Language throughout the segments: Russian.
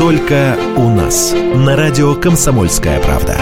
Только у нас. На радио «Комсомольская правда».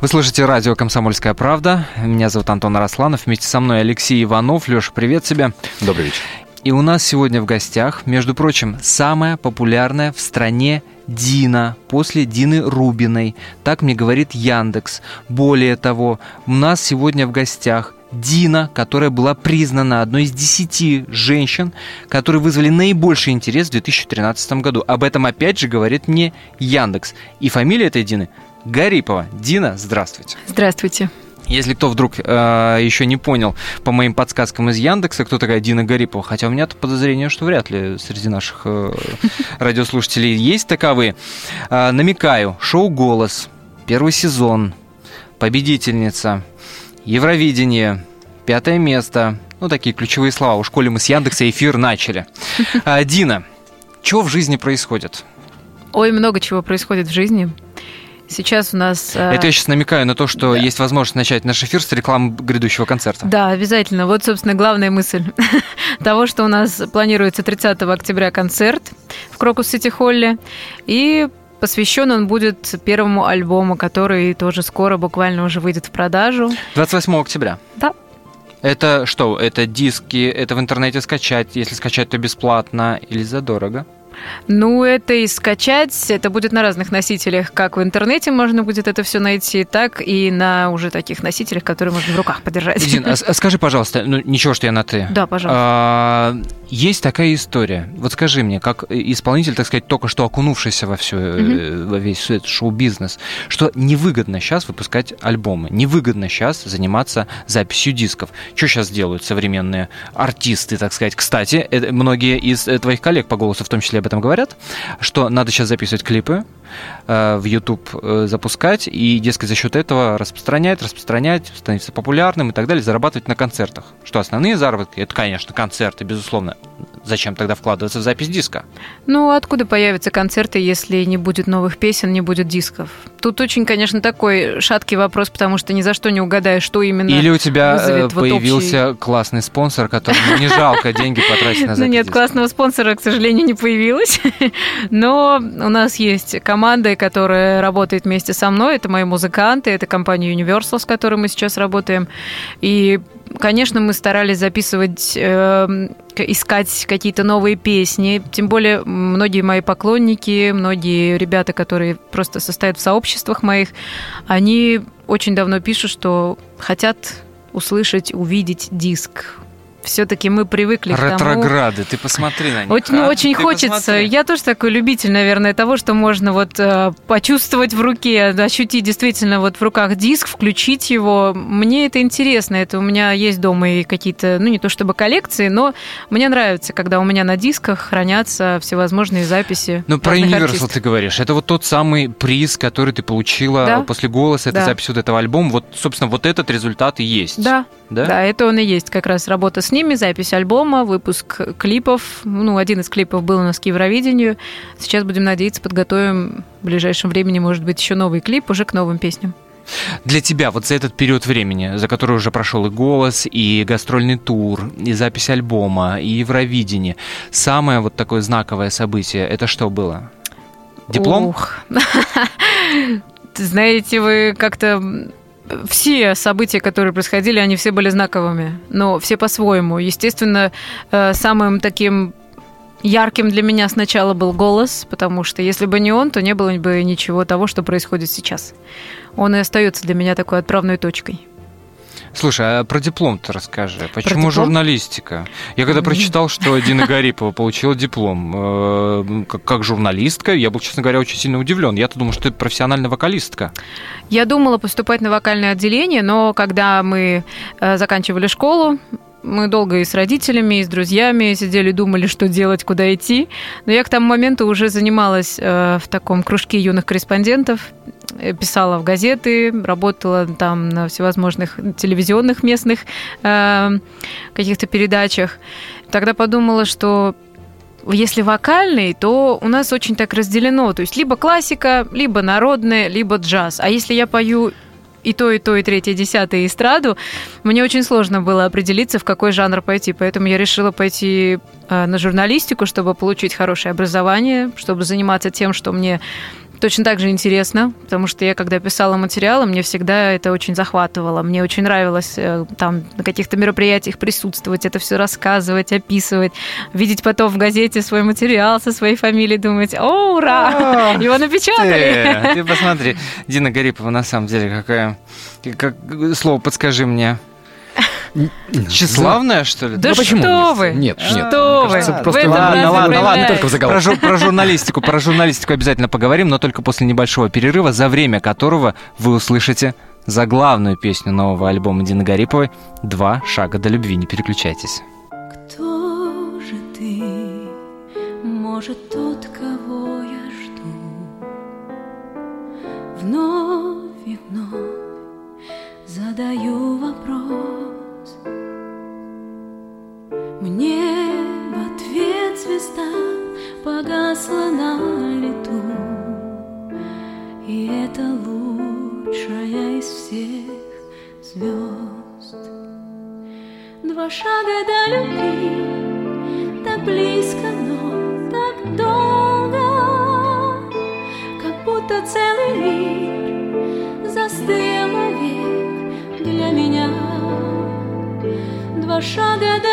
Вы слышите радио «Комсомольская правда». Меня зовут Антон Арасланов. Вместе со мной Алексей Иванов. Леша, привет тебе. Добрый вечер. И у нас сегодня в гостях, между прочим, самая популярная в стране Дина после Дины Рубиной. Так мне говорит Яндекс. Более того, у нас сегодня в гостях Дина, которая была признана одной из десяти женщин, которые вызвали наибольший интерес в 2013 году. Об этом опять же говорит мне Яндекс. И фамилия этой Дины Гарипова. Дина, здравствуйте. Здравствуйте. Если кто вдруг э, еще не понял по моим подсказкам из Яндекса, кто такая Дина Гарипова, хотя у меня то подозрение, что вряд ли среди наших э, радиослушателей есть таковые. Э, намекаю, шоу «Голос», первый сезон, победительница, Евровидение, пятое место, ну такие ключевые слова. У школе мы с Яндекса эфир начали. Э, Дина, что в жизни происходит? Ой, много чего происходит в жизни. Сейчас у нас... э, Это я сейчас намекаю на то, что есть возможность начать наш эфир с рекламы грядущего концерта. Да, обязательно. Вот, собственно, главная мысль того, что у нас планируется 30 октября концерт в Крокус Сити Холле. И посвящен он будет первому альбому, который тоже скоро буквально уже выйдет в продажу. 28 октября. Да. Это что? Это диски, это в интернете скачать. Если скачать, то бесплатно или задорого? Ну, это и скачать, это будет на разных носителях, как в интернете можно будет это все найти, так и на уже таких носителях, которые можно в руках подержать. Дин, а, а скажи, пожалуйста, ну ничего, что я на ты. Да, пожалуйста. А, есть такая история. Вот скажи мне, как исполнитель, так сказать, только что окунувшийся во все, mm во весь этот шоу-бизнес, что невыгодно сейчас выпускать альбомы, невыгодно сейчас заниматься записью дисков. Что сейчас делают современные артисты, так сказать? Кстати, это, многие из э, твоих коллег по голосу в том числе об этом говорят, что надо сейчас записывать клипы, э, в YouTube э, запускать и, дескать, за счет этого распространять, распространять, становиться популярным и так далее, зарабатывать на концертах. Что основные заработки, это, конечно, концерты, безусловно. Зачем тогда вкладываться в запись диска? Ну, откуда появятся концерты, если не будет новых песен, не будет дисков? Тут очень, конечно, такой шаткий вопрос, потому что ни за что не угадаешь, что именно Или у тебя э, вызовет вот появился общий- классный спонсор, которому не жалко деньги потратить на Ну запись нет, диска? классного спонсора, к сожалению, не появилось. Но у нас есть команда, которая работает вместе со мной. Это мои музыканты, это компания Universal, с которой мы сейчас работаем. И, конечно, мы старались записывать, э, искать какие-то новые песни. Тем более, многие мои поклонники, многие ребята, которые просто состоят в сообществах моих, они очень давно пишут, что хотят услышать, увидеть диск. Все-таки мы привыкли к тому... Ретрограды, ты посмотри на них. Очень, ну, а? очень Ты хочется. посмотри. Я тоже такой любитель, наверное, того, что можно вот э, почувствовать в руке, ощутить действительно вот в руках диск, включить его. Мне это интересно. Это у меня есть дома и какие-то, ну не то чтобы коллекции, но мне нравится, когда у меня на дисках хранятся всевозможные записи. Ну, про Universal артистов. ты говоришь. Это вот тот самый приз, который ты получила Да. после голоса, это Да. запись вот этого альбома. Вот, собственно, вот этот результат и есть. Да, Да? да, это он и есть как раз работа с ними, запись альбома, выпуск клипов. Ну, один из клипов был у нас к Евровидению. Сейчас будем надеяться, подготовим в ближайшем времени, может быть, еще новый клип уже к новым песням. Для тебя вот за этот период времени, за который уже прошел и голос, и гастрольный тур, и запись альбома, и Евровидение, самое вот такое знаковое событие, это что было? Диплом? Ух. Знаете, вы как-то все события, которые происходили, они все были знаковыми, но все по-своему. Естественно, э, самым таким ярким для меня сначала был голос, потому что если бы не он, то не было бы ничего того, что происходит сейчас. Он и остается для меня такой отправной точкой. Слушай, а про диплом-то расскажи. Почему журналистика? Я когда прочитал, что Дина Гарипова получила диплом э, как, журналистка, я был, честно говоря, очень сильно удивлен. Я-то думал, что ты профессиональная вокалистка. Я думала поступать на вокальное отделение, но когда мы э, заканчивали школу, мы долго и с родителями, и с друзьями сидели, думали, что делать, куда идти. Но я к тому моменту уже занималась э, в таком кружке юных корреспондентов, писала в газеты, работала там на всевозможных телевизионных местных э, каких-то передачах. Тогда подумала, что если вокальный, то у нас очень так разделено. То есть либо классика, либо народная, либо джаз. А если я пою и то, и то, и третье, и десятое, эстраду, мне очень сложно было определиться, в какой жанр пойти. Поэтому я решила пойти э, на журналистику, чтобы получить хорошее образование, чтобы заниматься тем, что мне точно так же интересно, потому что я, когда писала материалы, мне всегда это очень захватывало. Мне очень нравилось э, там на каких-то мероприятиях присутствовать, это все рассказывать, описывать, видеть потом в газете свой материал со своей фамилией, думать, о, ура, его напечатали. Ты, ты посмотри, Дина Гарипова на самом деле какая... Как, слово подскажи мне. Тщеславная, что ли? Да Ну, почему? что вы? Нет, нет. Что вы? Кажется, просто ладно, ладно, ладно, только в заголовке. Про, про журналистику, про журналистику обязательно поговорим, но только после небольшого перерыва, за время которого вы услышите заглавную песню нового альбома Дины Гариповой «Два шага до любви». Не переключайтесь. Кто же ты? Может, тот, кого я жду? Вновь и вновь задаю вопрос. Мне в ответ звезда погасла на лету, И это лучшая из всех звезд. Два шага до любви, так близко, но так долго, как будто целый мир застыл навек для меня. Два шага до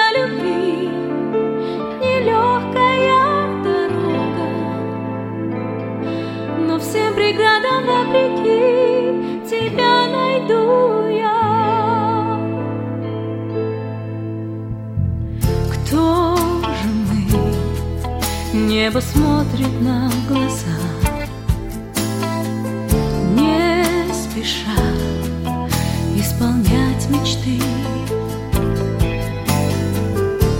Небо смотрит нам в глаза, не спеша исполнять мечты.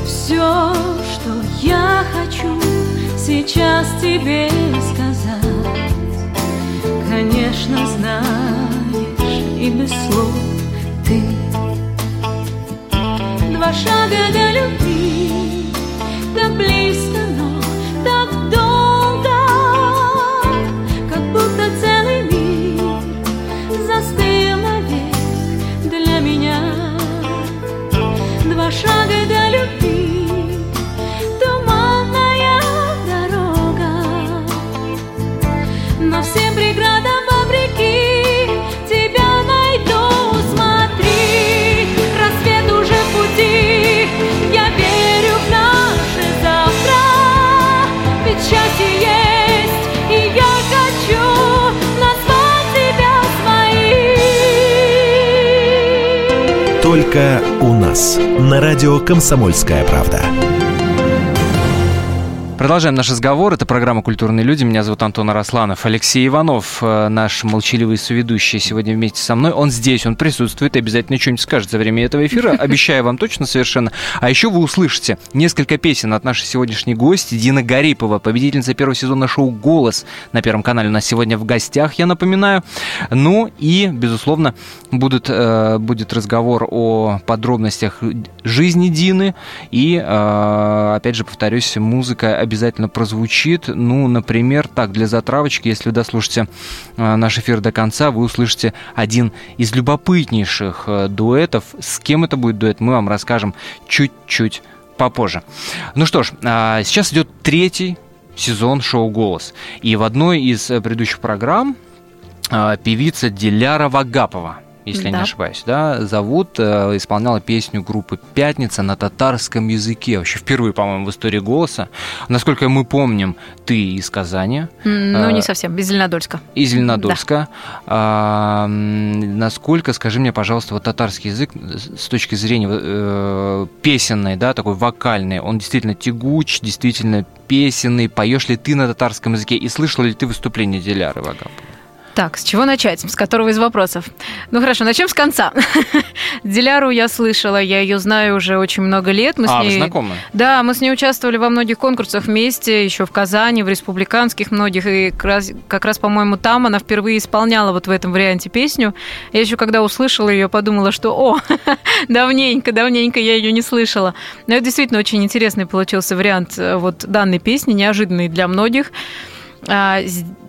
Все, что я хочу сейчас тебе сказать, конечно, знаешь и без слов ты. Два шага до любви, Только у нас. На радио «Комсомольская правда». Продолжаем наш разговор. Это программа «Культурные люди». Меня зовут Антон Арасланов. Алексей Иванов, э, наш молчаливый соведущий, сегодня вместе со мной. Он здесь, он присутствует и обязательно что-нибудь скажет за время этого эфира. Обещаю вам точно совершенно. А еще вы услышите несколько песен от нашей сегодняшней гости Дина Гарипова, победительница первого сезона шоу «Голос» на Первом канале. У нас сегодня в гостях, я напоминаю. Ну и, безусловно, будут, э, будет разговор о подробностях жизни Дины. И, э, опять же, повторюсь, музыка обязательно прозвучит. Ну, например, так, для затравочки, если вы дослушаете э, наш эфир до конца, вы услышите один из любопытнейших э, дуэтов. С кем это будет дуэт, мы вам расскажем чуть-чуть попозже. Ну что ж, а, сейчас идет третий сезон шоу «Голос». И в одной из э, предыдущих программ певица Диляра Вагапова, если я Да. не ошибаюсь, да, зовут, э, исполняла песню группы «Пятница» на татарском языке. Вообще впервые, по-моему, в истории «Голоса». Насколько мы помним, ты из Казани, Ну, А, не совсем, из Зеленодольска. из Зеленодольска. А, м, насколько, скажи мне, пожалуйста, вот татарский язык с точки зрения э, песенной, да, такой вокальный, он действительно тягуч, действительно песенный. Поешь ли ты на татарском языке и слышала ли ты выступление Диляры Вагаповой? Так, с чего начать? С которого из вопросов? Ну хорошо, начнем с конца. Диляру я слышала, я ее знаю уже очень много лет. Мы с а, вы ней... знакомы? Да, мы с ней участвовали во многих конкурсах вместе, еще в Казани, в республиканских многих, и как раз, как раз, по-моему, там она впервые исполняла вот в этом варианте песню. Я еще когда услышала ее, подумала, что, о, давненько, давненько я ее не слышала. Но это действительно очень интересный получился вариант э, вот данной песни, неожиданный для многих.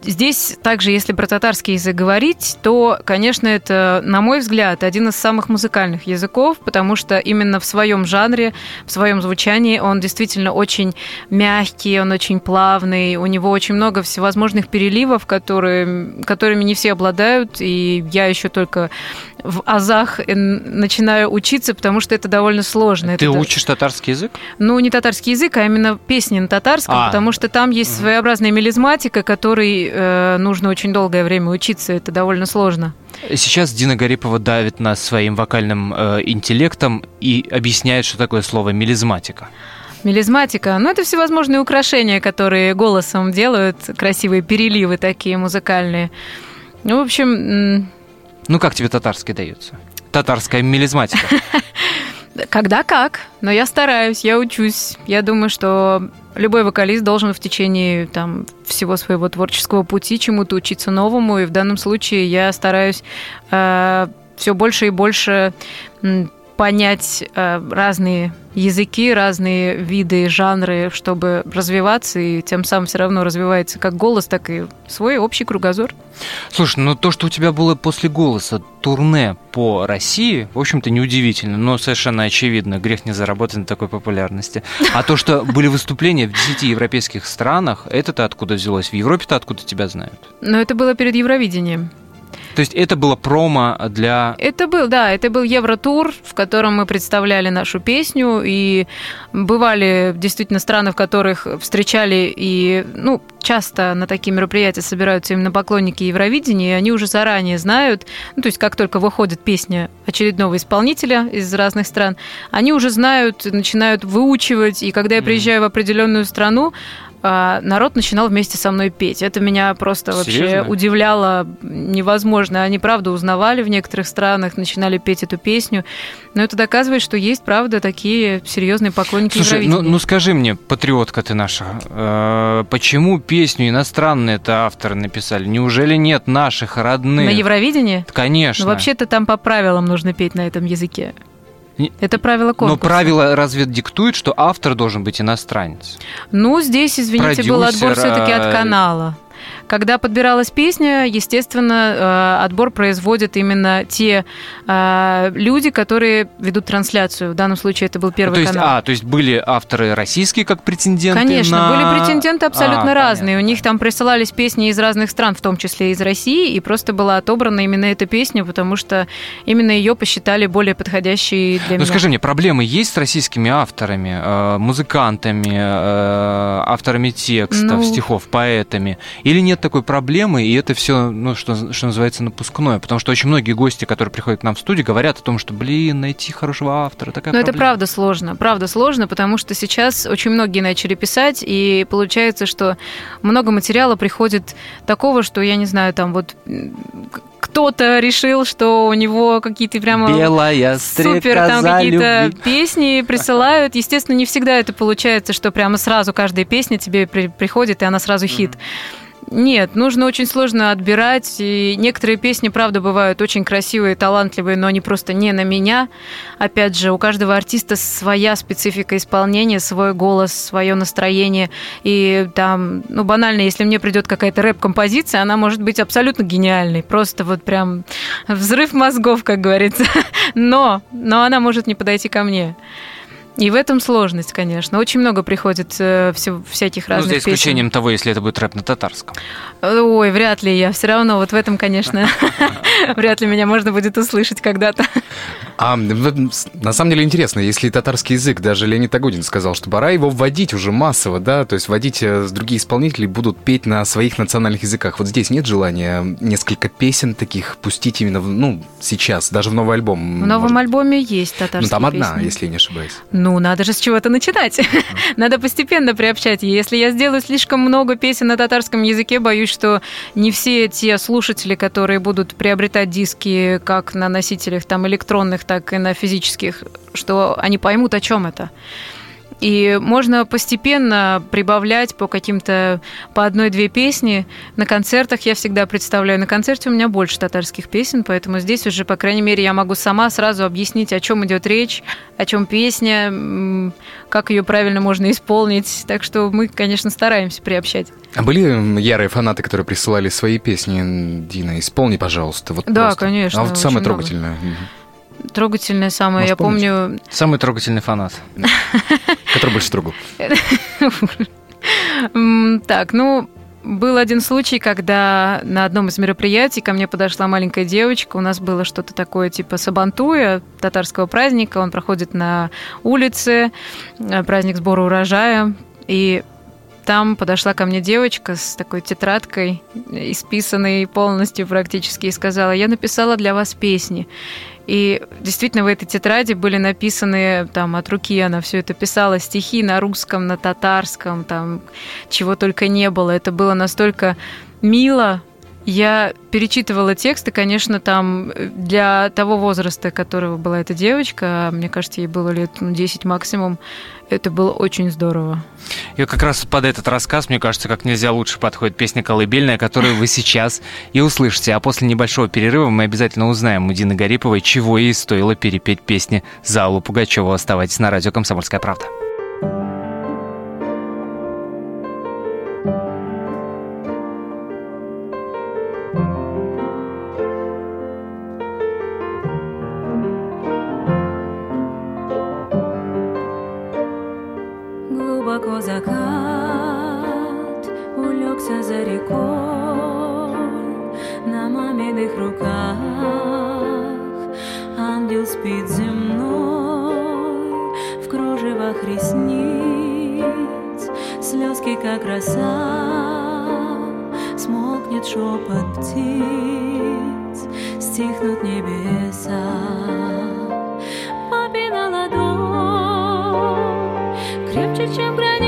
Здесь также, если про татарский язык говорить, то, конечно, это, на мой взгляд, один из самых музыкальных языков, потому что именно в своем жанре, в своем звучании он действительно очень мягкий, он очень плавный, у него очень много всевозможных переливов, которые, которыми не все обладают, и я еще только в азах начинаю учиться, потому что это довольно сложно. Ты это, учишь татарский язык? Ну, не татарский язык, а именно песни на татарском, а. потому что там есть своеобразная мелизматика, которой э, нужно очень долгое время учиться, это довольно сложно. Сейчас Дина Гарипова давит нас своим вокальным э, интеллектом и объясняет, что такое слово мелизматика. Мелизматика, ну это всевозможные украшения, которые голосом делают, красивые переливы такие музыкальные. Ну, в общем, ну, как тебе татарский дается? Татарская мелизматика. Когда как, но я стараюсь, я учусь. Я думаю, что любой вокалист должен в течение там, всего своего творческого пути чему-то учиться новому, и в данном случае я стараюсь э, все больше и больше понять э, разные языки, разные виды, жанры, чтобы развиваться, и тем самым все равно развивается как голос, так и свой общий кругозор. Слушай, ну то, что у тебя было после голоса турне по России, в общем-то, неудивительно, но совершенно очевидно, грех не заработать на такой популярности. А то, что были выступления в 10 европейских странах, это-то откуда взялось? В Европе-то откуда тебя знают? Но это было перед Евровидением. То есть это было промо для... Это был, да, это был Евротур, в котором мы представляли нашу песню, и бывали действительно страны, в которых встречали, и, ну, часто на такие мероприятия собираются именно поклонники Евровидения, и они уже заранее знают, ну, то есть как только выходит песня очередного исполнителя из разных стран, они уже знают, начинают выучивать, и когда я приезжаю в определенную страну, народ начинал вместе со мной петь. Это меня просто вообще Серьезно? удивляло невозможно. Они, правда, узнавали в некоторых странах, начинали петь эту песню. Но это доказывает, что есть, правда, такие серьезные поклонники Слушай, ну, ну скажи мне, патриотка ты наша, э, почему песню иностранные это авторы написали? Неужели нет наших родных? На Евровидении? Конечно. Ну, вообще-то там по правилам нужно петь на этом языке. Это правило конкурса. Но правило разве диктует, что автор должен быть иностранец? Ну, здесь, извините, Продюсер, был отбор все-таки от канала. Когда подбиралась песня, естественно, э, отбор производят именно те э, люди, которые ведут трансляцию. В данном случае это был первый то есть, канал. А, то есть были авторы российские как претенденты Конечно, на... были претенденты абсолютно а, разные. Понятно. У них там присылались песни из разных стран, в том числе из России, и просто была отобрана именно эта песня, потому что именно ее посчитали более подходящей для ну, меня. Скажи мне, проблемы есть с российскими авторами, э, музыкантами, авторами текстов, ну... стихов, поэтами? Или нет такой проблемы, и это все, ну, что, что называется, напускное. Потому что очень многие гости, которые приходят к нам в студию, говорят о том, что, блин, найти хорошего автора, такая Но проблема. это правда сложно, правда сложно, потому что сейчас очень многие начали писать, и получается, что много материала приходит такого, что, я не знаю, там вот кто-то решил, что у него какие-то прямо Белая супер там какие-то песни присылают. Естественно, не всегда это получается, что прямо сразу каждая песня тебе при- приходит, и она сразу хит. Mm-hmm. Нет, нужно очень сложно отбирать. И некоторые песни, правда, бывают очень красивые, талантливые, но они просто не на меня. Опять же, у каждого артиста своя специфика исполнения, свой голос, свое настроение. И там, ну, банально, если мне придет какая-то рэп-композиция, она может быть абсолютно гениальной. Просто вот прям взрыв мозгов, как говорится. Но, но она может не подойти ко мне. И в этом сложность, конечно. Очень много приходит э, все, всяких разных Ну, за исключением песен. того, если это будет рэп на татарском. Ой, вряд ли я. Все равно вот в этом, конечно, вряд ли меня можно будет услышать когда-то. А на самом деле интересно, если татарский язык, даже Леонид Агудин сказал, что пора его вводить уже массово, да, то есть вводить э, другие исполнители будут петь на своих национальных языках. Вот здесь нет желания несколько песен таких пустить именно, в, ну, сейчас, даже в новый альбом? В новом может... альбоме есть татарские Ну, там одна, песни. если я не ошибаюсь. Ну, надо же с чего-то начинать. надо постепенно приобщать. Если я сделаю слишком много песен на татарском языке, боюсь, что не все те слушатели, которые будут приобретать диски как на носителях там электронных, так и на физических, что они поймут, о чем это. И можно постепенно прибавлять по каким-то, по одной-две песни. На концертах я всегда представляю. На концерте у меня больше татарских песен, поэтому здесь уже, по крайней мере, я могу сама сразу объяснить, о чем идет речь, о чем песня, как ее правильно можно исполнить. Так что мы, конечно, стараемся приобщать. А были ярые фанаты, которые присылали свои песни? Дина, исполни, пожалуйста. Вот Да, просто. конечно, А вот самое много. трогательное. Мгм. Трогательное самое. Может, я помню, Самый трогательный фанат. Который больше трогал. Так, ну, был один случай, когда на одном из мероприятий ко мне подошла маленькая девочка. У нас было что-то такое типа сабантуя, татарского праздника. Он проходит на улице, э, праздник сбора урожая. И там подошла ко мне девочка с такой тетрадкой, исписанной полностью практически, и сказала, я написала для вас песни. И действительно в этой тетради были написаны там от руки, она все это писала, стихи на русском, на татарском, там чего только не было. Это было настолько мило. Я перечитывала тексты, конечно, там э, для того возраста, которого была эта девочка, а мне кажется, ей было лет ну, 10 максимум, это было очень здорово. И как раз под этот рассказ, мне кажется, как нельзя лучше подходит песня «Колыбельная», которую вы сейчас и услышите. А после небольшого перерыва мы обязательно узнаем у Дины Гариповой, чего ей стоило перепеть песни за Аллу Пугачеву. Оставайтесь на радио «Комсомольская правда». Слезки, как роса Смолкнет шепот птиц Стихнут небеса Папина ладонь крепче, чем гранит.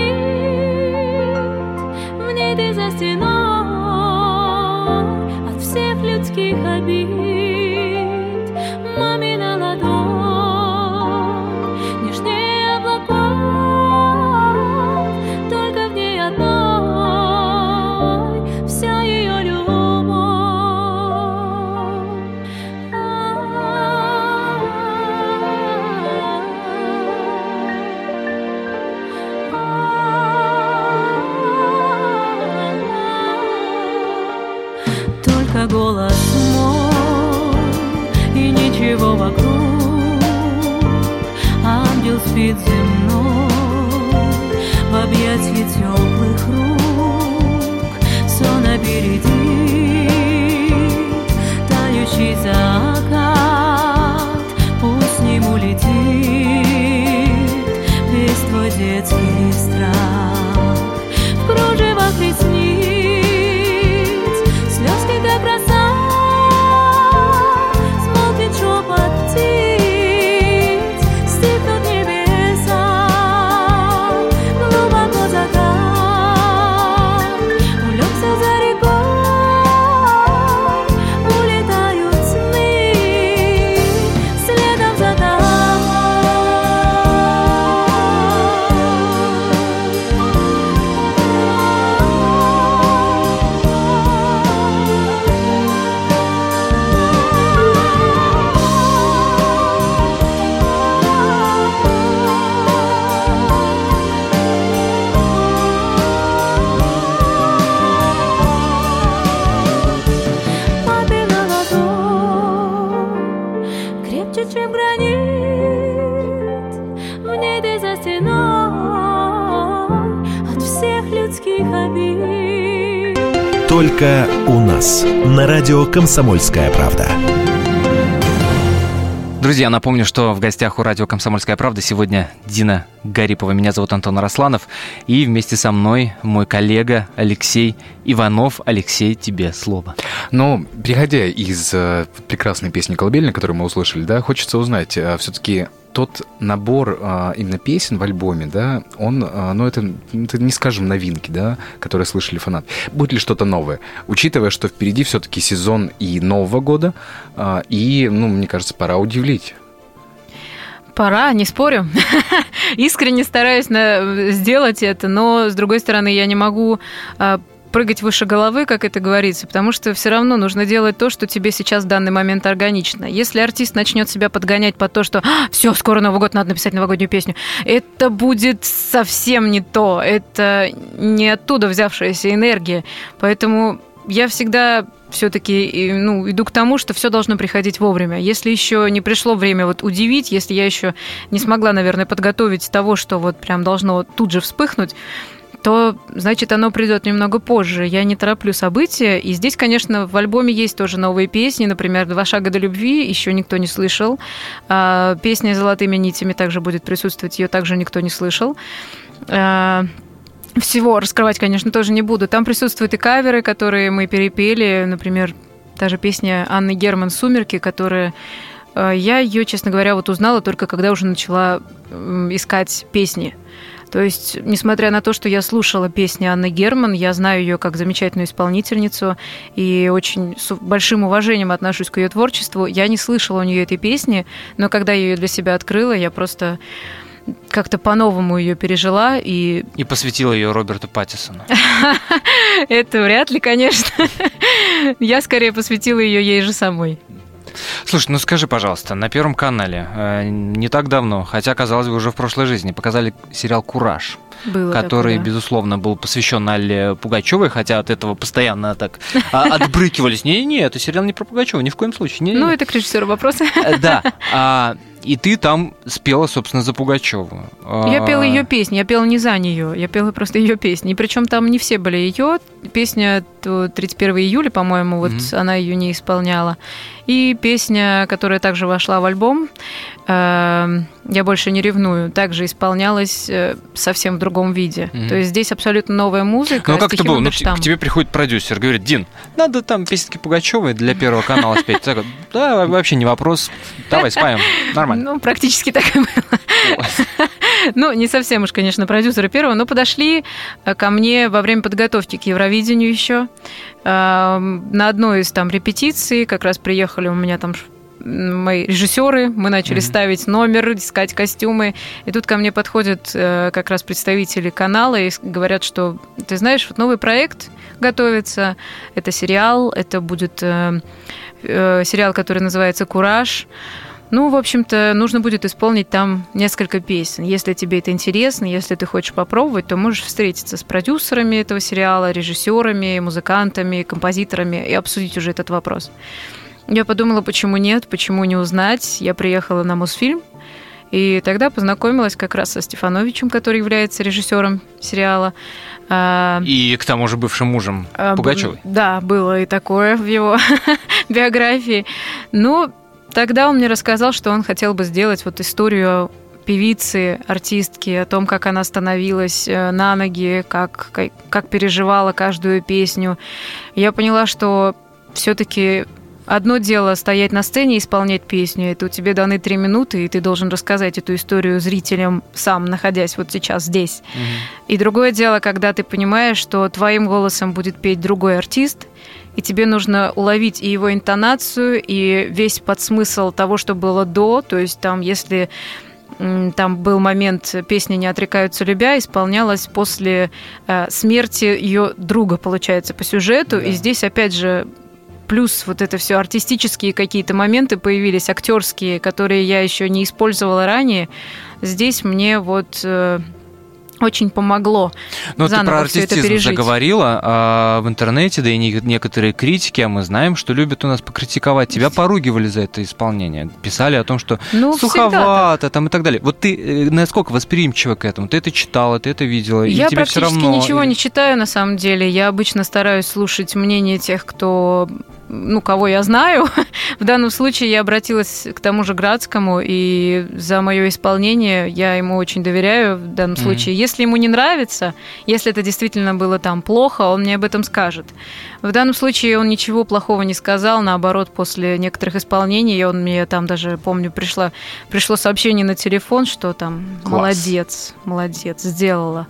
У нас. На радио «Комсомольская правда». Друзья, напомню, что в гостях у радио «Комсомольская правда» сегодня Дина Гарипова. Меня зовут Антон Росланов. И вместе со мной мой коллега Алексей Иванов. Алексей, тебе слово. Но, переходя из э, прекрасной песни «Колыбельная», которую мы услышали, да, хочется узнать, все-таки тот набор э, именно песен в альбоме, да, он, э, ну, это, это не скажем новинки, да, которые слышали фанат. Будет ли что-то новое? Учитывая, что впереди все-таки сезон и Нового года, э, и, ну, мне кажется, пора удивить. Пора, не спорю. Искренне стараюсь на, сделать это, но, с другой стороны, я не могу а, прыгать выше головы, как это говорится, потому что все равно нужно делать то, что тебе сейчас в данный момент органично. Если артист начнет себя подгонять под то, что «А, все, скоро Новый год, надо написать новогоднюю песню, это будет совсем не то. Это не оттуда взявшаяся энергия. Поэтому я всегда все-таки ну, иду к тому, что все должно приходить вовремя. Если еще не пришло время вот удивить, если я еще не смогла, наверное, подготовить того, что вот прям должно тут же вспыхнуть, то значит оно придет немного позже. Я не тороплю события. И здесь, конечно, в альбоме есть тоже новые песни. Например, «Два шага до любви» еще никто не слышал. А, песня «Золотыми нитями» также будет присутствовать, ее также никто не слышал. А, всего раскрывать, конечно, тоже не буду. Там присутствуют и каверы, которые мы перепели. Например, та же песня Анны Герман «Сумерки», которая э, я ее, честно говоря, вот узнала только когда уже начала искать песни. То есть, несмотря на то, что я слушала песни Анны Герман, я знаю ее как замечательную исполнительницу и очень с большим уважением отношусь к ее творчеству, я не слышала у нее этой песни, но когда я ее для себя открыла, я просто как-то по-новому ее пережила и... И посвятила ее Роберту Паттисону. Это вряд ли, конечно. Я скорее посвятила ее ей же самой. Слушай, ну скажи, пожалуйста, на Первом канале э, не так давно, хотя, казалось бы, уже в прошлой жизни, показали сериал «Кураж». Было который, такое, безусловно, был посвящен Алле Пугачевой, хотя от этого постоянно так а, отбрыкивались. Не-не-не, это сериал не про Пугачева, ни в коем случае. Ну, это к режиссеру вопросы. Э, да. А, и ты там спела, собственно, за Пугачеву. Я пела ее песни, я пела не за нее, я пела просто ее песни. И причем там не все были ее. Песня 31 июля, по-моему, вот mm-hmm. она ее не исполняла. И песня, которая также вошла в альбом, э, «Я больше не ревную», также исполнялась э, совсем в другом виде. Mm-hmm. То есть здесь абсолютно новая музыка. Ну как это было? Ну, к тебе приходит продюсер, говорит, Дин, надо там песенки Пугачевой для Первого канала спеть. Да, вообще не вопрос, давай спаем, нормально. Ну, практически так и было. Ну, не совсем уж, конечно, продюсеры первого, но подошли э, ко мне во время подготовки к Евровидению еще. На одной из там репетиций как раз приехали у меня там мои режиссеры, мы начали mm-hmm. ставить номер, искать костюмы, и тут ко мне подходят э, как раз представители канала и говорят, что ты знаешь, вот новый проект готовится, это сериал, это будет э, э, сериал, который называется "Кураж". Ну, в общем-то, нужно будет исполнить там несколько песен. Если тебе это интересно, если ты хочешь попробовать, то можешь встретиться с продюсерами этого сериала, режиссерами, музыкантами, композиторами и обсудить уже этот вопрос. Я подумала, почему нет, почему не узнать. Я приехала на Мосфильм, и тогда познакомилась как раз со Стефановичем, который является режиссером сериала. А, и к тому же бывшим мужем а, Пугачевой. Да, было и такое в его биографии. Ну, Тогда он мне рассказал, что он хотел бы сделать вот историю певицы, артистки, о том, как она становилась э, на ноги, как, как, как переживала каждую песню. Я поняла, что все-таки одно дело стоять на сцене и исполнять песню, это у тебя даны три минуты, и ты должен рассказать эту историю зрителям сам, находясь вот сейчас здесь. Угу. И другое дело, когда ты понимаешь, что твоим голосом будет петь другой артист, и тебе нужно уловить и его интонацию, и весь подсмысл того, что было до. То есть там, если там был момент «Песни не отрекаются любя», исполнялась после э, смерти ее друга, получается, по сюжету. Да. И здесь, опять же, плюс вот это все артистические какие-то моменты появились, актерские, которые я еще не использовала ранее. Здесь мне вот э, очень помогло. Но ты про артистизм заговорила а, в интернете, да и некоторые критики, а мы знаем, что любят у нас покритиковать. Тебя поругивали за это исполнение. Писали о том, что ну, суховато там и так далее. Вот ты э, насколько восприимчива к этому? Ты это читала, ты это видела? Я тебе практически все равно... ничего не читаю, на самом деле. Я обычно стараюсь слушать мнение тех, кто ну, кого я знаю. в данном случае я обратилась к тому же Градскому, и за мое исполнение я ему очень доверяю в данном mm-hmm. случае. Если ему не нравится, если это действительно было там плохо, он мне об этом скажет. В данном случае он ничего плохого не сказал, наоборот, после некоторых исполнений, он мне там даже, помню, пришло, пришло сообщение на телефон, что там Класс. молодец, молодец, сделала.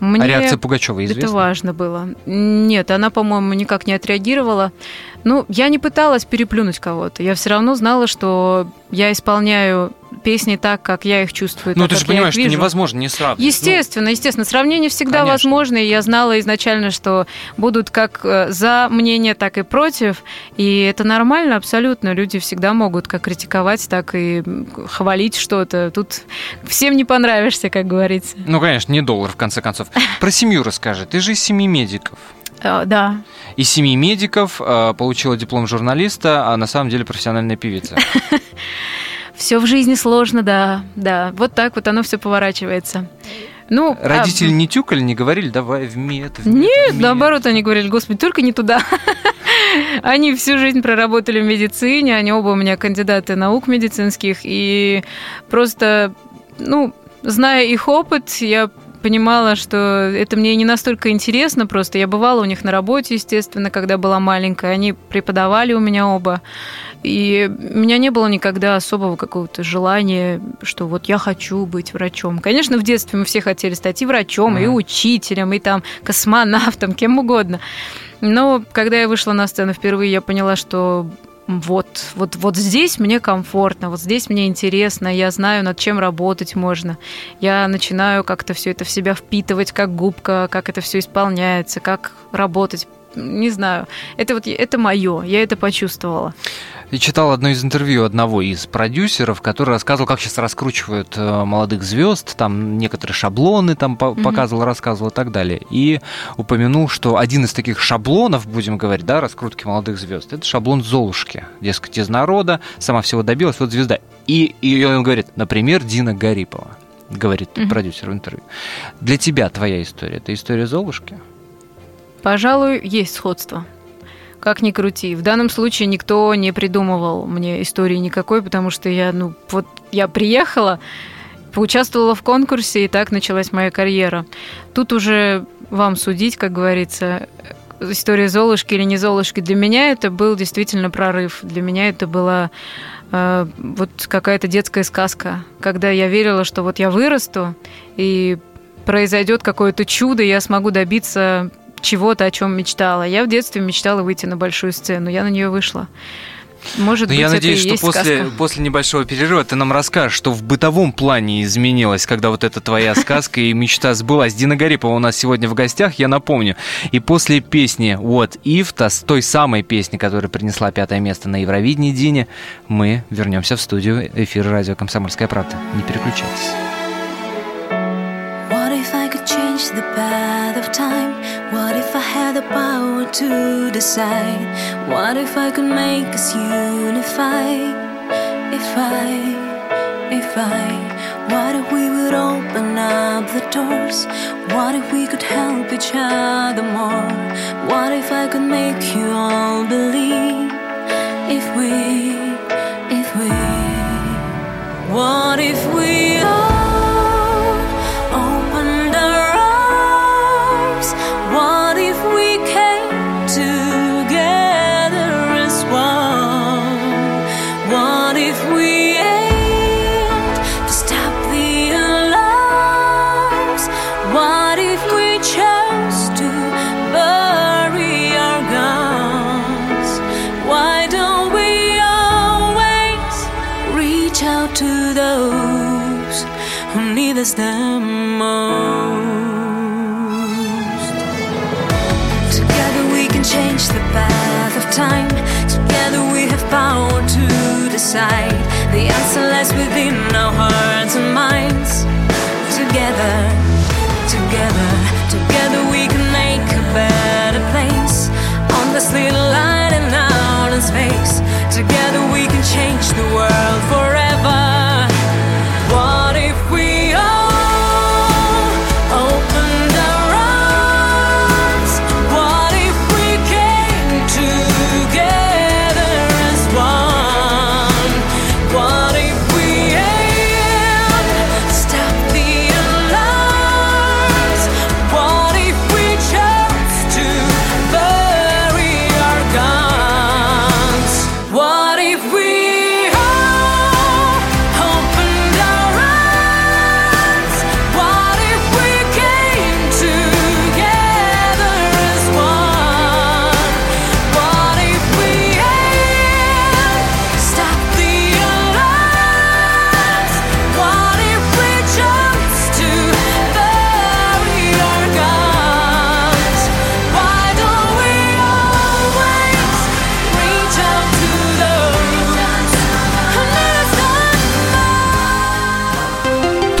Мне а реакция Пугачева известна? Это важно было. Нет, она, по-моему, никак не отреагировала. Ну, я не пыталась переплюнуть кого-то. Я все равно знала, что я исполняю песни так, как я их чувствую. Ну, так, ты же понимаешь, что невозможно не сравнивать. Естественно, естественно. Сравнение всегда Конечно. возможно, и я знала изначально, что будут как э, за мнение, так и против. И это нормально абсолютно. Люди всегда могут как критиковать, так и хвалить что-то. Тут всем не понравишься, как говорится. Ну, ну, конечно, не доллар, в конце концов. Про семью расскажи. Ты же из семи медиков. Э, Да, Из семи медиков э, получила диплом журналиста, а на самом деле профессиональная певица. все в жизни сложно, да, да. Вот так вот оно все поворачивается. Ну, а- Родители не тюкали, не говорили, давай в мед, в мед, Нет, в мед». наоборот, они говорили, господи, только не туда. Они всю жизнь проработали в медицине, они оба у меня кандидаты наук медицинских, и просто, ну, зная их опыт, я понимала, что это мне не настолько интересно, просто я бывала у них на работе, естественно, когда была маленькая, они преподавали у меня оба, и у меня не было никогда особого какого-то желания, что вот я хочу быть врачом. Конечно, в детстве мы все хотели стать и врачом, и Мгм. учителем, и там космонавтом, кем угодно. Но когда я вышла на сцену впервые, я поняла, что вот, вот, вот здесь мне комфортно, вот здесь мне интересно, я знаю, над чем работать можно. Я начинаю как-то все это в себя впитывать, как губка, как это все исполняется, как работать. Не знаю. Это вот это мое, я это почувствовала. Я читал одно из интервью одного из продюсеров, который рассказывал, как сейчас раскручивают э, молодых звезд, там некоторые шаблоны там Мгм. показывал, рассказывал и так далее. И упомянул, что один из таких шаблонов, будем говорить, да, раскрутки молодых звезд, это шаблон Золушки. Дескать, из народа, сама всего добилась, вот звезда. И, и он говорит, например, Дина Гарипова, говорит Мгм. продюсер в интервью. Для тебя твоя история, это история Золушки? Пожалуй, есть сходство. Как ни крути. В данном случае никто не придумывал мне истории никакой, потому что я, ну, вот я приехала, поучаствовала в конкурсе, и так началась моя карьера. Тут уже вам судить, как говорится, история Золушки или не Золушки. Для меня это был действительно прорыв. Для меня это была э, вот какая-то детская сказка, когда я верила, что вот я вырасту, и произойдет какое-то чудо, я смогу добиться чего-то, о чем мечтала. Я в детстве мечтала выйти на большую сцену, я на нее вышла. Может Но быть, Ну, я это надеюсь, что после, сказка. после небольшого перерыва ты нам расскажешь, что в бытовом плане изменилось, когда вот эта твоя сказка и мечта сбылась. Дина Гарипова у нас сегодня в гостях, я напомню. И после песни What If, та с той самой песни, которая принесла пятое место на Евровидении Дине, мы вернемся в студию эфира радио «Комсомольская правда». Не переключайтесь. To decide? What if I could make us unify? If I, if I, what if we would open up the doors? What if we could help each other more? What if I could make you all believe? If we, if we, what if we us the most? Together we can change the path of time. Together we have power to decide. The answer lies within our hearts and minds. Together, together, together we can make a better place. On this little light in outer space. Together we can change the world forever.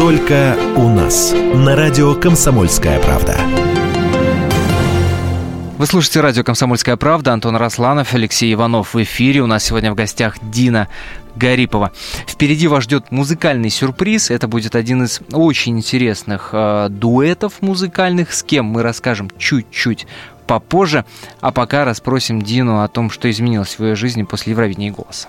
Только у нас. На радио «Комсомольская правда». Вы слушаете радио «Комсомольская правда». Антон Росланов, Алексей Иванов в эфире. У нас сегодня в гостях Дина Гарипова. Впереди вас ждет музыкальный сюрприз. Это будет один из очень интересных э, дуэтов музыкальных, с кем мы расскажем чуть-чуть попозже. А пока расспросим Дину о том, что изменилось в ее жизни после Евровидения голоса.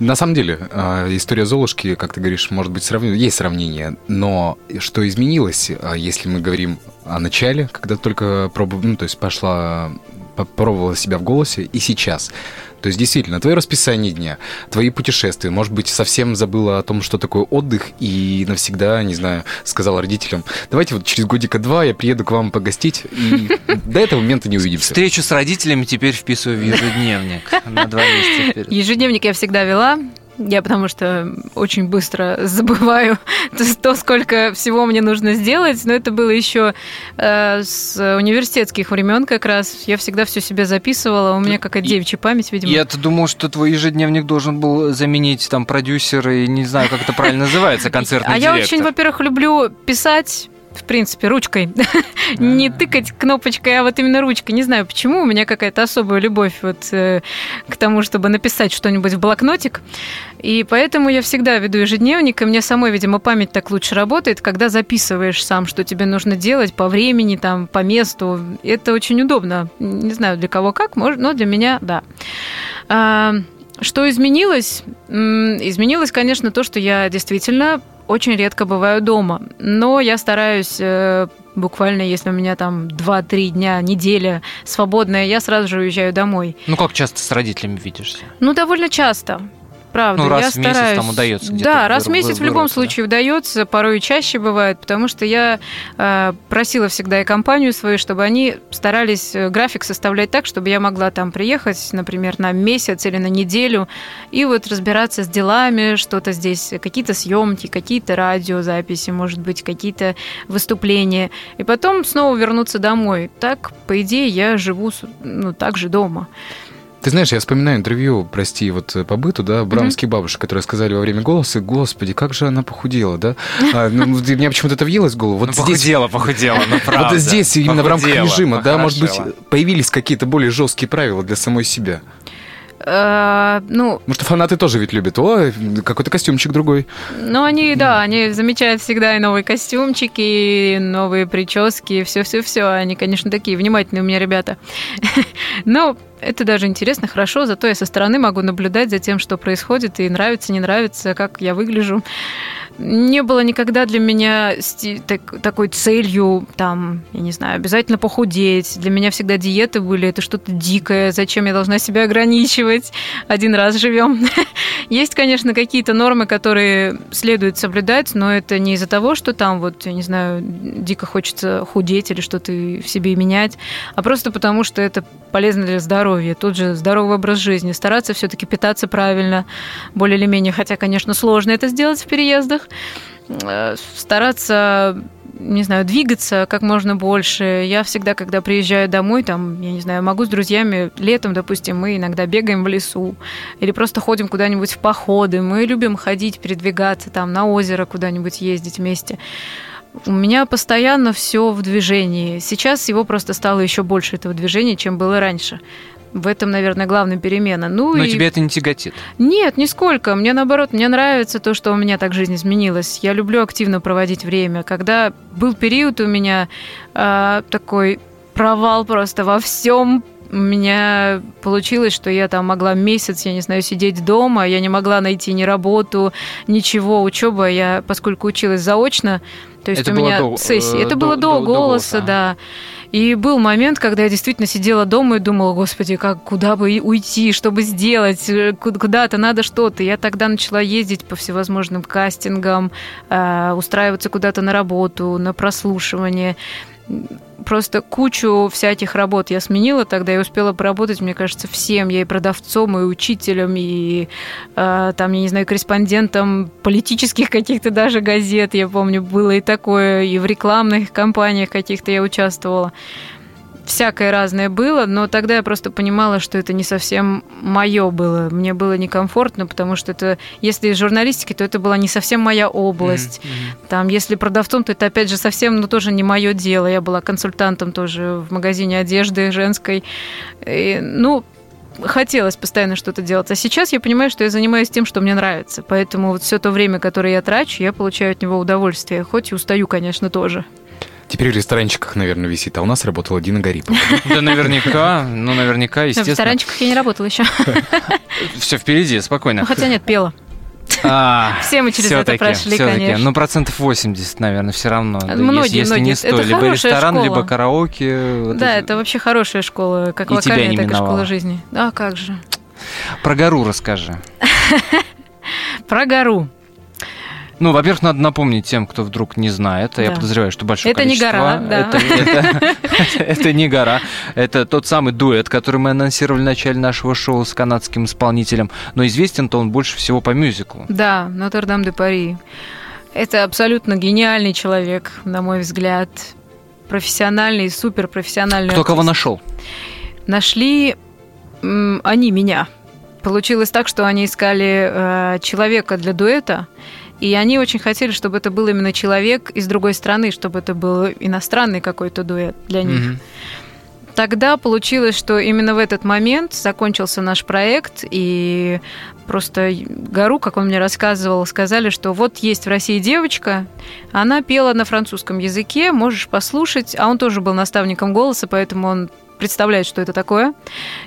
На самом деле, э, история Золушки, как ты говоришь, может быть, сравнение, есть сравнение, но что изменилось, э, если мы говорим о начале, когда только проба, ну, то есть пошла попробовала себя в голосе и сейчас. То есть, действительно, твое расписание дня, твои путешествия, может быть, совсем забыла о том, что такое отдых, и навсегда, не знаю, сказала родителям, давайте вот через годика-два я приеду к вам погостить, и до этого момента не увидимся. Встречу с родителями теперь вписываю в ежедневник на два месяца вперед. Ежедневник я всегда вела. Я потому что очень быстро забываю то, сколько всего мне нужно сделать. Но это было еще э, с университетских времен как раз. Я всегда все себе записывала. У меня какая-то девичья память, видимо. Я-то думал, что твой ежедневник должен был заменить там продюсер и не знаю, как это правильно называется, концертный А я очень, во-первых, люблю писать в принципе, ручкой. Не тыкать кнопочкой, а вот именно ручкой. Не знаю, почему. У меня какая-то особая любовь вот э, к тому, чтобы написать что-нибудь в блокнотик. И поэтому я всегда веду ежедневник, и мне самой, видимо, память так лучше работает, когда записываешь сам, что тебе нужно делать по времени, там, по месту. Это очень удобно. Не знаю, для кого как, но для меня, да. А, что изменилось? Изменилось, конечно, то, что я действительно очень редко бываю дома. Но я стараюсь э, буквально, если у меня там 2-3 дня, неделя свободная, я сразу же уезжаю домой. Ну, как часто с родителями видишься? Ну, довольно часто правда. Ну, раз я в месяц стараюсь... там удается Да, раз в месяц в любом вырваться, случае удается, порой и чаще бывает, потому что я э, просила всегда и компанию свою, чтобы они старались э, график составлять так, чтобы я могла там приехать, например, на месяц или на неделю, и вот разбираться с делами, что-то здесь, какие-то съемки, какие-то радиозаписи, может быть, какие-то выступления, и потом снова вернуться домой. Так, по идее, я живу ну, так же дома. Ты знаешь, я вспоминаю интервью, прости, вот э, по быту, да, брамских бабушек, которые сказали во время голоса, господи, как же она похудела, да? А, ну, вот мне почему-то это въелось в голову. Вот Ну, здесь похудела, похудела, ну правда. Вот здесь именно в рамках Похудела, режима, да, может быть, похорошела. появились какие-то более жесткие правила для самой себя. Э, ну, Потому что фанаты тоже ведь любят. О, какой-то костюмчик другой. Ну, они, да, они замечают всегда и новые костюмчики, и новые прически, все-все-все. Они, конечно, такие внимательные у меня ребята. Но это даже интересно, хорошо, зато я со стороны могу наблюдать за тем, что происходит, и нравится, не нравится, как я выгляжу. Не было никогда для меня такой целью, там, я не знаю, обязательно похудеть. Для меня всегда диеты были, это что-то дикое, зачем я должна себя ограничивать? Один раз живем. Есть, конечно, какие-то нормы, которые следует соблюдать, но это не из-за того, что там вот, я не знаю, дико хочется худеть или что-то в себе менять, а просто потому, что это полезно для здоровья. Тут же здоровый образ жизни. Стараться все-таки питаться правильно, более или менее, хотя, конечно, сложно это сделать в переездах. Э, Стараться не знаю, двигаться как можно больше. Я всегда, когда приезжаю домой, там, я не знаю, могу с друзьями летом, допустим, мы иногда бегаем в лесу или просто ходим куда-нибудь в походы. Мы любим ходить, передвигаться там на озеро куда-нибудь ездить вместе. У меня постоянно все в движении. Сейчас его просто стало еще больше этого движения, чем было раньше. В этом, наверное, главная перемена. Ну, Но и... тебе это не тяготит. Нет, нисколько. Мне наоборот, мне нравится то, что у меня так жизнь изменилась. Я люблю активно проводить время. Когда был период у меня а, такой провал просто во всем. У меня получилось, что я там могла месяц, я не знаю, сидеть дома, я не могла найти ни работу, ничего, учеба. Я, поскольку училась заочно, то есть Это у меня до- сессии. э, Это до- было до, до- до голоса, голоса. да. И был момент, когда я действительно сидела дома и думала, господи, как, куда бы уйти, чтобы сделать, э, ку- куда-то надо что-то. Я тогда начала ездить по всевозможным кастингам, э, устраиваться куда-то на работу, на прослушивание. Просто кучу всяких работ я сменила тогда и успела поработать, мне кажется, всем. Я и продавцом, и учителем, и э, там, я не знаю, корреспондентом политических каких-то даже газет. Я помню, было и такое, и в рекламных кампаниях каких-то я участвовала. Всякое разное было, но тогда я просто понимала, что это не совсем мое было. Мне было некомфортно, потому что это, если из журналистики, то это была не совсем моя область. Там, если продавцом, то это опять же совсем, ну, тоже не мое дело. Я была консультантом тоже в магазине одежды женской. И, ну, хотелось постоянно что-то делать. А сейчас я понимаю, что я занимаюсь тем, что мне нравится. Поэтому вот все то время, которое я трачу, я получаю от него удовольствие. Хоть и устаю, конечно, тоже. Теперь в ресторанчиках, наверное, висит, а у нас работала Дина Гарипова. Да наверняка, ну наверняка, Но в естественно. ресторанчиках я не работала еще. Все впереди, спокойно. Ну, хотя нет, пела. А, Все мы через это прошли, конечно. Ну, процентов 80, наверное, все равно. Да, Многие, если, многие. не 100, либо ресторан, школа. либо караоке. Да, это вообще хорошая школа, как И вокальная, так и школа жизни. А как же. Про гору расскажи. Про гору. Ну, во-первых, надо напомнить тем, кто вдруг не знает, а я Да. подозреваю, что большое Это не количество. гора, да. Это, это- это не гора. Это тот самый дуэт, который мы анонсировали в начале нашего шоу с канадским исполнителем. Но известен-то он больше всего по мюзиклу. Да, Нотр-Дам де Пари. Это абсолютно гениальный человек, на мой взгляд. Профессиональный, суперпрофессиональный. Кто кого артист. нашел? Нашли они меня. Получилось так, что они искали э, человека для дуэта, и они очень хотели, чтобы это был именно человек из другой страны, чтобы это был иностранный какой-то дуэт для них. Мгм. Тогда получилось, что именно в этот момент закончился наш проект, и просто Гару, как он мне рассказывал, сказали, что вот есть в России девочка, она пела на французском языке, можешь послушать, а он тоже был наставником голоса, поэтому он представляет, что это такое,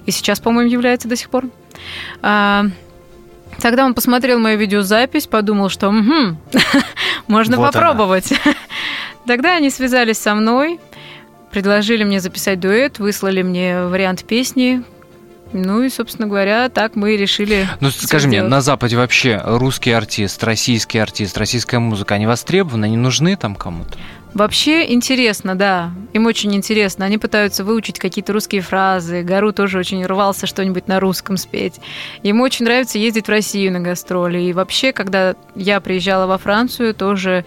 и сейчас, по-моему, является до сих пор. Тогда он посмотрел мою видеозапись, подумал, что «Мгм, можно Вот она. попробовать. Тогда они связались со мной, предложили мне записать дуэт, выслали мне вариант песни. Ну и, собственно говоря, так мы и решили. Ну, скажи мне, на Западе вообще русский артист, российский артист, российская музыка, они востребованы, они нужны там кому-то? Вообще интересно, да. Им очень интересно. Они пытаются выучить какие-то русские фразы. Гару тоже очень рвался что-нибудь на русском спеть. Ему очень нравится ездить в Россию на гастроли. И вообще, когда я приезжала во Францию, тоже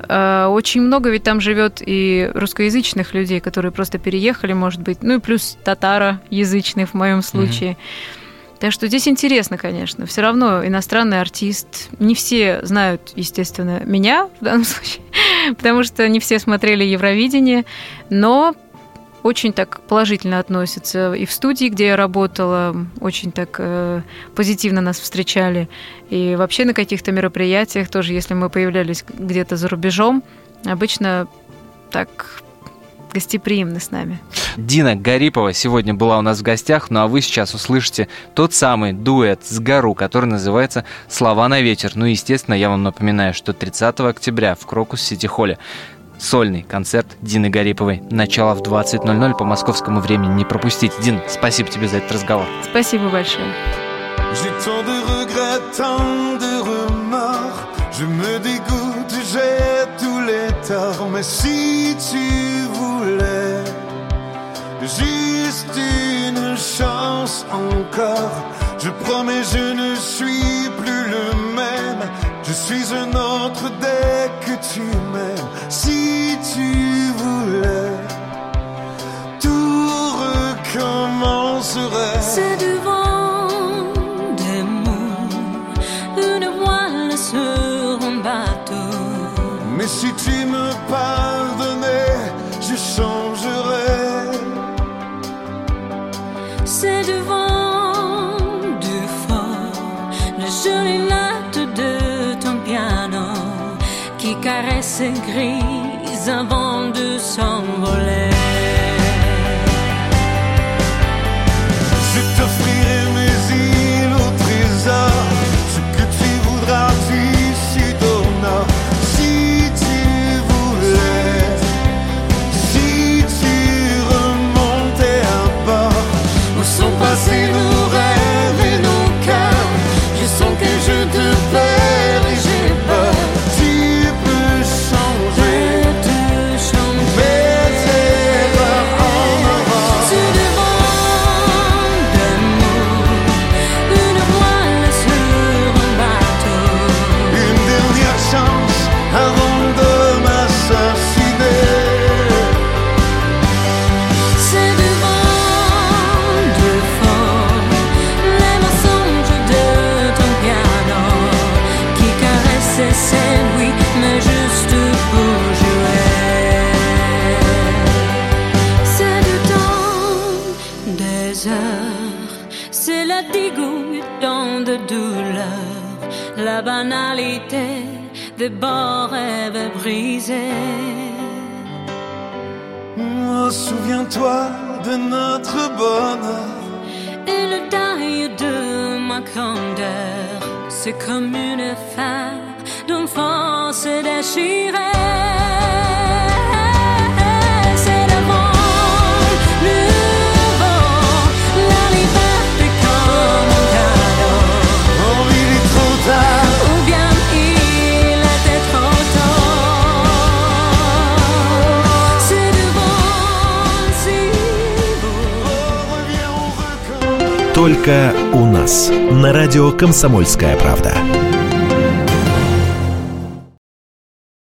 э, очень много ведь там живет и русскоязычных людей, которые просто переехали, может быть. Ну и плюс татароязычных в моем случае. Так что здесь интересно, конечно. Все равно иностранный артист. Не все знают, естественно, меня в данном случае, потому что не все смотрели Евровидение, но очень так положительно относятся. И в студии, где я работала, очень так э, позитивно нас встречали. И вообще на каких-то мероприятиях тоже, если мы появлялись где-то за рубежом, обычно так гостеприимны с нами. Дина Гарипова сегодня была у нас в гостях, ну а вы сейчас услышите тот самый дуэт с Гару, который называется «Слова на ветер». Ну и, естественно, я вам напоминаю, что 30 октября в Крокус Сити Холле сольный концерт Дины Гариповой. Начало в 20.00 по московскому времени не пропустить. Дин, спасибо тебе за этот разговор. Спасибо большое. J'ai tant de regrets, tant de remords. Je me dégoûte, j'ai tous les torts. Mais si tu juste une chance encore, je promets, je ne suis plus le même. Je suis un autre dès que tu m'aimes. Si tu voulais, tout recommencerait. C'est du vent des mots, une voile sur un bateau. Mais si tu me pardonnais, invents de sang. La banalité des beaux rêves brisés. Oh, souviens-toi de notre bonheur. Et le taille de ma candeur, c'est comme une femme d'une force déchirée. Только у нас. На радио «Комсомольская правда».